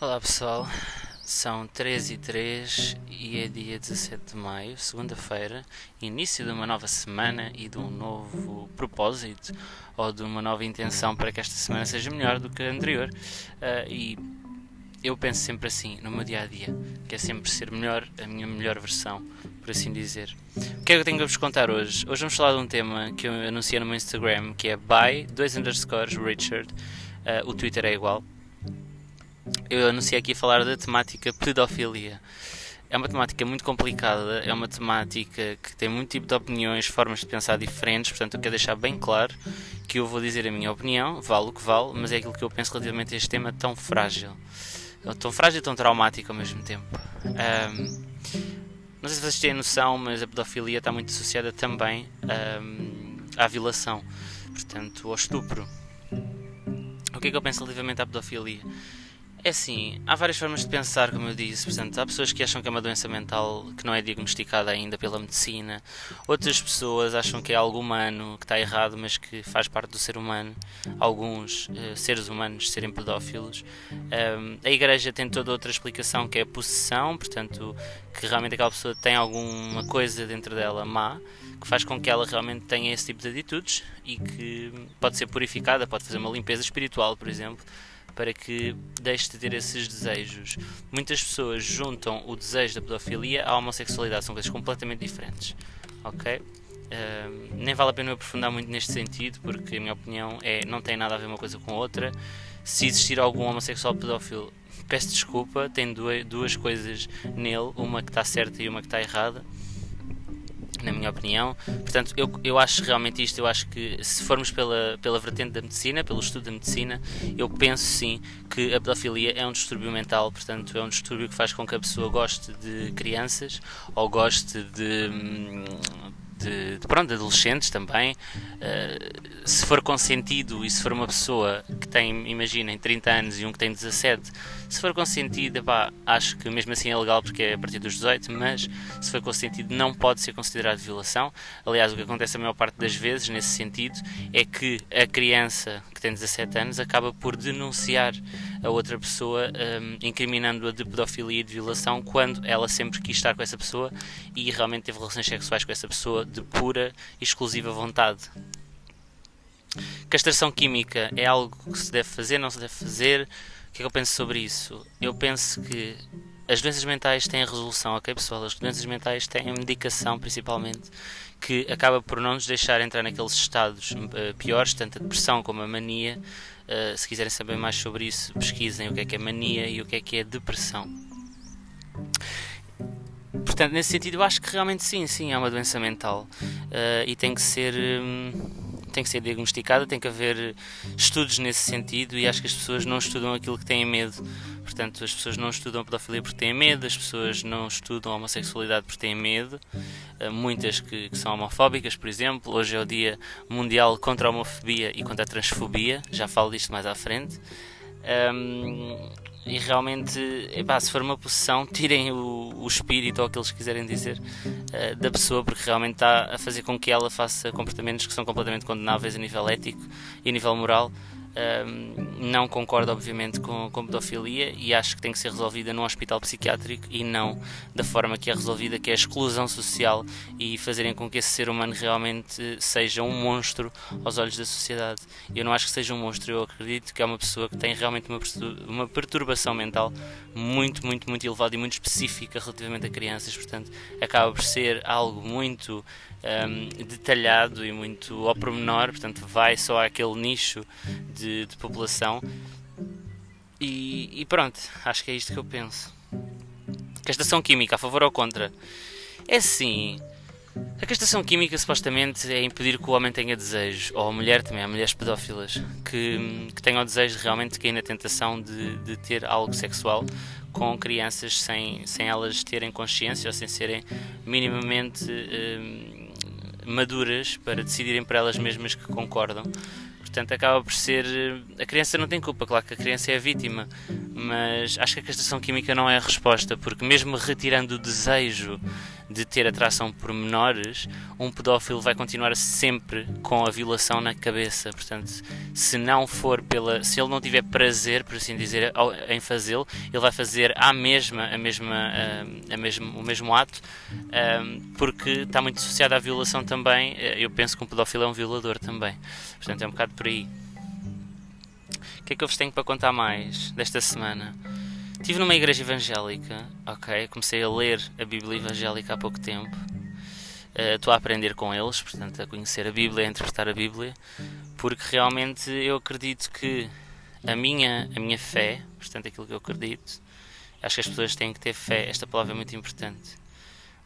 Olá pessoal, são 3 e 3 e é dia 17 de maio, segunda-feira, início de uma nova semana e de um novo propósito ou de uma nova intenção para que esta semana seja melhor do que a anterior. Uh, e eu penso sempre assim no meu dia a dia, que é sempre ser melhor, a minha melhor versão, por assim dizer. O que é que eu tenho a vos contar hoje? Hoje vamos falar de um tema que eu anunciei no meu Instagram, que é by 2 underscores Richard. Uh, o Twitter é igual. Eu anunciei aqui falar da temática pedofilia. É uma temática muito complicada, é uma temática que tem muito tipo de opiniões, formas de pensar diferentes, portanto eu quero deixar bem claro que eu vou dizer a minha opinião, vale o que vale, mas é aquilo que eu penso relativamente a este tema tão frágil. Tão frágil e tão traumático ao mesmo tempo. Um, não sei se vocês têm noção, mas a pedofilia está muito associada também um, à violação, portanto, ao estupro. O que é que eu penso relativamente à pedofilia? É assim, há várias formas de pensar, como eu disse. Portanto, há pessoas que acham que é uma doença mental que não é diagnosticada ainda pela medicina. Outras pessoas acham que é algo humano, que está errado, mas que faz parte do ser humano. Alguns uh, seres humanos serem pedófilos. Um, a Igreja tem toda outra explicação que é a possessão, portanto, que realmente aquela pessoa tem alguma coisa dentro dela má, que faz com que ela realmente tenha esse tipo de atitudes e que pode ser purificada, pode fazer uma limpeza espiritual, por exemplo para que deixe de ter esses desejos. Muitas pessoas juntam o desejo da pedofilia à homossexualidade, são coisas completamente diferentes. Ok? Uh, nem vale a pena eu aprofundar muito neste sentido, porque a minha opinião é não tem nada a ver uma coisa com outra. Se existir algum homossexual pedófilo, peço desculpa, tem duas, duas coisas nele, uma que está certa e uma que está errada na minha opinião. Portanto, eu, eu acho realmente isto, eu acho que se formos pela, pela vertente da medicina, pelo estudo da medicina, eu penso sim que a pedofilia é um distúrbio mental, portanto, é um distúrbio que faz com que a pessoa goste de crianças ou goste de, de, de, pronto, de adolescentes também. Uh, se for consentido e se for uma pessoa que tem, imaginem, 30 anos e um que tem 17, se for consentido, pá, acho que mesmo assim é legal porque é a partir dos 18, mas se for consentido não pode ser considerado violação. Aliás, o que acontece a maior parte das vezes nesse sentido é que a criança que tem 17 anos acaba por denunciar a outra pessoa um, incriminando-a de pedofilia e de violação quando ela sempre quis estar com essa pessoa e realmente teve relações sexuais com essa pessoa de pura e exclusiva vontade. Castração química é algo que se deve fazer, não se deve fazer? O que é que eu penso sobre isso? Eu penso que as doenças mentais têm resolução, ok pessoal? As doenças mentais têm medicação principalmente que acaba por não nos deixar entrar naqueles estados uh, piores, tanto a depressão como a mania. Uh, se quiserem saber mais sobre isso, pesquisem o que é que é mania e o que é que é depressão. Portanto, nesse sentido, eu acho que realmente sim, sim, é uma doença mental uh, e tem que ser. Um, tem que ser diagnosticada, tem que haver estudos nesse sentido e acho que as pessoas não estudam aquilo que têm medo. Portanto, as pessoas não estudam pedofilia porque têm medo, as pessoas não estudam homossexualidade porque têm medo. muitas que, que, são homofóbicas, por exemplo. Hoje é o Dia Mundial contra a Homofobia e contra a Transfobia, já falo disto mais à frente. Um, e realmente, epá, se for uma possessão, tirem o, o espírito ou aquilo que quiserem dizer uh, da pessoa, porque realmente está a fazer com que ela faça comportamentos que são completamente condenáveis a nível ético e a nível moral não concordo, obviamente, com, com pedofilia e acho que tem que ser resolvida num hospital psiquiátrico e não da forma que é resolvida, que é a exclusão social e fazerem com que esse ser humano realmente seja um monstro aos olhos da sociedade. Eu não acho que seja um monstro, eu acredito que é uma pessoa que tem realmente uma, uma perturbação mental muito, muito, muito elevada e muito específica relativamente a crianças, portanto, acaba por ser algo muito um, detalhado e muito ao pormenor, portanto, vai só àquele nicho de, de população. E, e, pronto, acho que é isto que eu penso. Castração química, a favor ou contra? É sim. A castração química supostamente é impedir que o homem tenha desejo, ou a mulher também, há mulheres pedófilas, que, que tenham o desejo realmente de cair na tentação de, de ter algo sexual com crianças sem, sem elas terem consciência ou sem serem minimamente. Hum, maduras para decidirem por elas mesmas que concordam. Portanto, acaba por ser. A criança não tem culpa, claro que a criança é a vítima, mas acho que a castração química não é a resposta, porque mesmo retirando o desejo de ter atração por menores, um pedófilo vai continuar sempre com a violação na cabeça. Portanto, se não for pela, se ele não tiver prazer, por assim dizer, em fazê-lo, ele vai fazer a mesma, a mesma, a, a mesmo, o mesmo ato, porque está muito associado à violação também. Eu penso que um pedófilo é um violador também. Portanto, é um bocado por aí. O que é que eu vos tenho para contar mais desta semana? Estive numa igreja evangélica, ok? Comecei a ler a Bíblia evangélica há pouco tempo. Uh, estou a aprender com eles, portanto, a conhecer a Bíblia, a interpretar a Bíblia, porque realmente eu acredito que a minha, a minha fé, portanto, aquilo que eu acredito, acho que as pessoas têm que ter fé. Esta palavra é muito importante.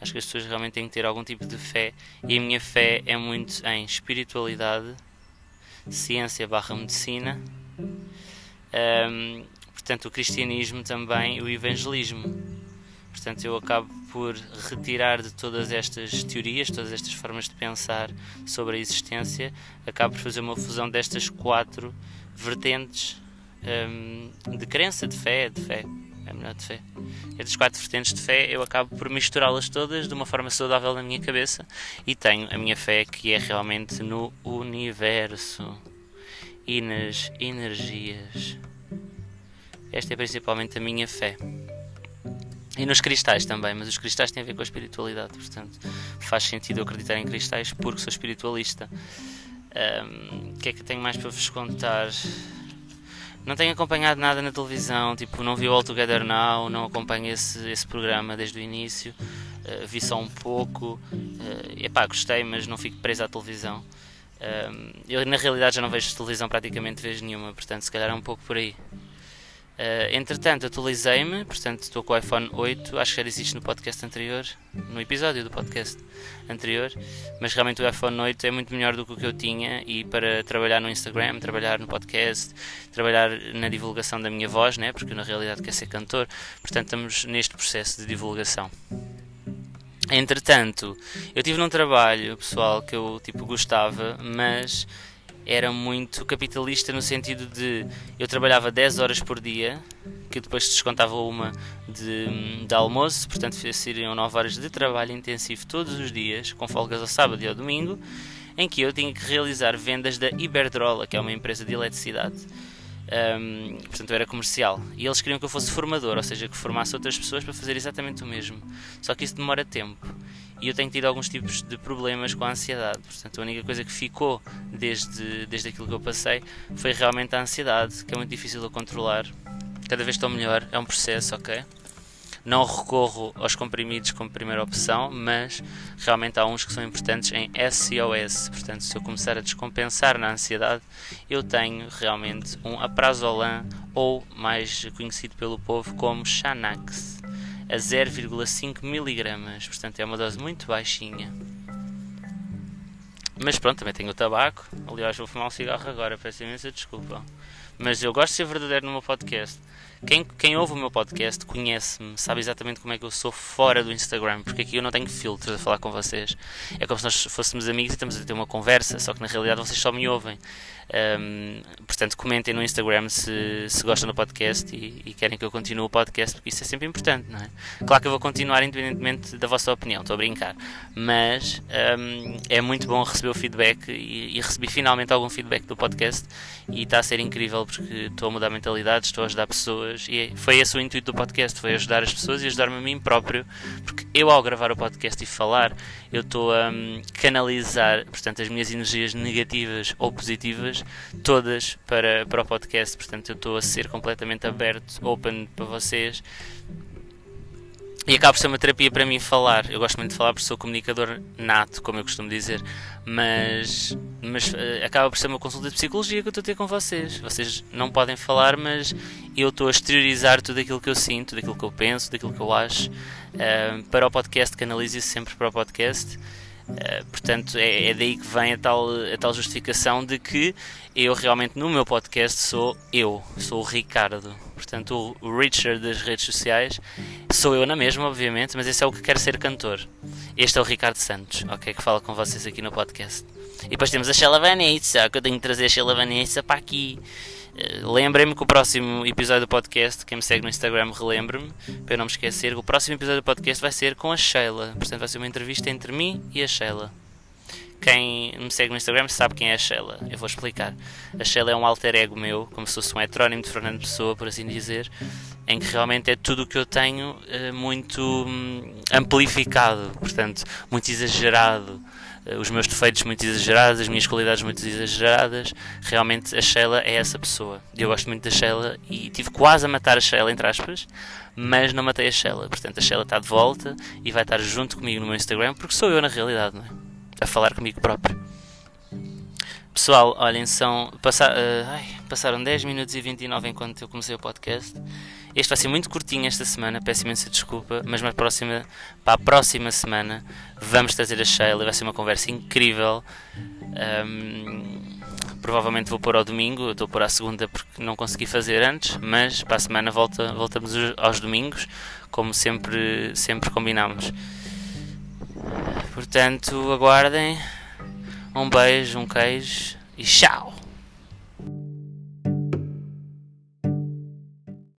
Acho que as pessoas realmente têm que ter algum tipo de fé, e a minha fé é muito em espiritualidade, ciência barra medicina. Um, portanto, o cristianismo também o evangelismo. Portanto, eu acabo por retirar de todas estas teorias, todas estas formas de pensar sobre a existência, acabo por fazer uma fusão destas quatro vertentes um, de crença, de fé, de fé, é melhor de fé. Estas quatro vertentes de fé eu acabo por misturá-las todas de uma forma saudável na minha cabeça e tenho a minha fé que é realmente no universo e nas energias. Esta é principalmente a minha fé. E nos cristais também, mas os cristais têm a ver com a espiritualidade, portanto faz sentido eu acreditar em cristais porque sou espiritualista. O um, que é que tenho mais para vos contar? Não tenho acompanhado nada na televisão, tipo, não vi o All Together Now, não acompanho esse, esse programa desde o início, uh, vi só um pouco, uh, epá, gostei, mas não fico preso à televisão. Uh, eu na realidade já não vejo televisão praticamente vez nenhuma, portanto se calhar é um pouco por aí. Uh, entretanto, atualizei-me, portanto, estou com o iPhone 8. Acho que já disse no podcast anterior, no episódio do podcast anterior. Mas realmente o iPhone 8 é muito melhor do que o que eu tinha. E para trabalhar no Instagram, trabalhar no podcast, trabalhar na divulgação da minha voz, né? porque eu na realidade quero ser cantor. Portanto, estamos neste processo de divulgação. Entretanto, eu tive num trabalho pessoal que eu tipo gostava, mas era muito capitalista no sentido de eu trabalhava 10 horas por dia, que depois descontava uma de, de almoço, portanto seriam 9 horas de trabalho intensivo todos os dias, com folgas ao sábado e ao domingo, em que eu tinha que realizar vendas da Iberdrola, que é uma empresa de eletricidade. Um, portanto, eu era comercial. E eles queriam que eu fosse formador, ou seja, que formasse outras pessoas para fazer exatamente o mesmo. Só que isso demora tempo e eu tenho tido alguns tipos de problemas com a ansiedade. Portanto, a única coisa que ficou desde, desde aquilo que eu passei foi realmente a ansiedade, que é muito difícil de controlar. Cada vez estou melhor, é um processo, ok? Não recorro aos comprimidos como primeira opção, mas realmente há uns que são importantes em SOS. Portanto, se eu começar a descompensar na ansiedade, eu tenho realmente um aprazolam ou mais conhecido pelo povo como Xanax a 0,5 mg, portanto é uma dose muito baixinha. Mas pronto, também tenho o tabaco. Aliás, vou fumar um cigarro agora, peço imensa desculpa. Mas eu gosto de ser verdadeiro no meu podcast. Quem, quem ouve o meu podcast conhece-me, sabe exatamente como é que eu sou fora do Instagram, porque aqui eu não tenho filtros a falar com vocês. É como se nós fôssemos amigos e estamos a ter uma conversa, só que na realidade vocês só me ouvem. Um, portanto, comentem no Instagram se, se gostam do podcast e, e, querem que eu continue o podcast, porque isso é sempre importante, não é? Claro que eu vou continuar independentemente da vossa opinião, estou a brincar, mas um, é muito bom receber o feedback e, e, recebi finalmente algum feedback do podcast e está a ser incrível porque estou a mudar mentalidades, estou a ajudar pessoas e foi esse o intuito do podcast, foi ajudar as pessoas e ajudar-me a mim próprio, porque eu ao gravar o podcast e falar, eu estou a um, canalizar, portanto, as minhas energias negativas ou positivas todas para, para o podcast. Portanto, eu estou a ser completamente aberto, open para vocês. E acaba por ser uma terapia para mim falar. Eu gosto muito de falar porque sou comunicador nato, como eu costumo dizer. Mas, mas uh, acaba por ser uma consulta de psicologia que eu estou a ter com vocês. Vocês não podem falar, mas eu estou a exteriorizar tudo aquilo que eu sinto, tudo aquilo que eu penso, tudo aquilo que eu acho. Uh, para o podcast, canalizo isso sempre para o podcast. Uh, portanto, é, é, daí que vem a tal, a tal justificação de que eu realmente no meu podcast sou eu, sou o Ricardo. Portanto, o Richard das redes sociais sou eu na mesma, obviamente, mas esse é o que quer ser cantor. Este é o Ricardo Santos, ok? Que fala com vocês aqui no podcast. E depois temos a Sheila Vanessa, que eu tenho que trazer a Sheila Vanessa para aqui. Lembrem-me que o próximo episódio do podcast, quem me segue no Instagram, relembre-me, para eu não me esquecer, o próximo episódio do podcast vai ser com a Sheila. Portanto, vai ser uma entrevista entre mim e a Sheila. Quem me segue no Instagram sabe quem é a Sheila. Eu vou explicar. A Sheila é um alter ego meu, como se fosse um heterónimo de Fernando Pessoa, por assim dizer, em que realmente é tudo o que eu tenho eh, muito hum, amplificado, portanto, muito exagerado. Os meus defeitos muito exagerados, as minhas qualidades muito exageradas. Realmente a Sheila é essa pessoa. Eu gosto muito da Sheila e tive quase a matar a Sheila, entre aspas, mas não matei a Sheila. Portanto, a Sheila está de volta e vai estar junto comigo no meu Instagram, porque sou eu na realidade, não é? a falar comigo próprio. Pessoal, olhem, são. Passa, uh, ai, passaram 10 minutos e 29 enquanto eu comecei o podcast. Este vai ser muito curtinho esta semana, peço imensa desculpa, mas para a próxima, para a próxima semana vamos trazer a Sheila, vai ser uma conversa incrível. Um, provavelmente vou pôr ao domingo, estou a pôr à segunda porque não consegui fazer antes, mas para a semana volta, voltamos aos domingos, como sempre, sempre combinámos. Portanto, aguardem. Um beijo, um queijo e tchau!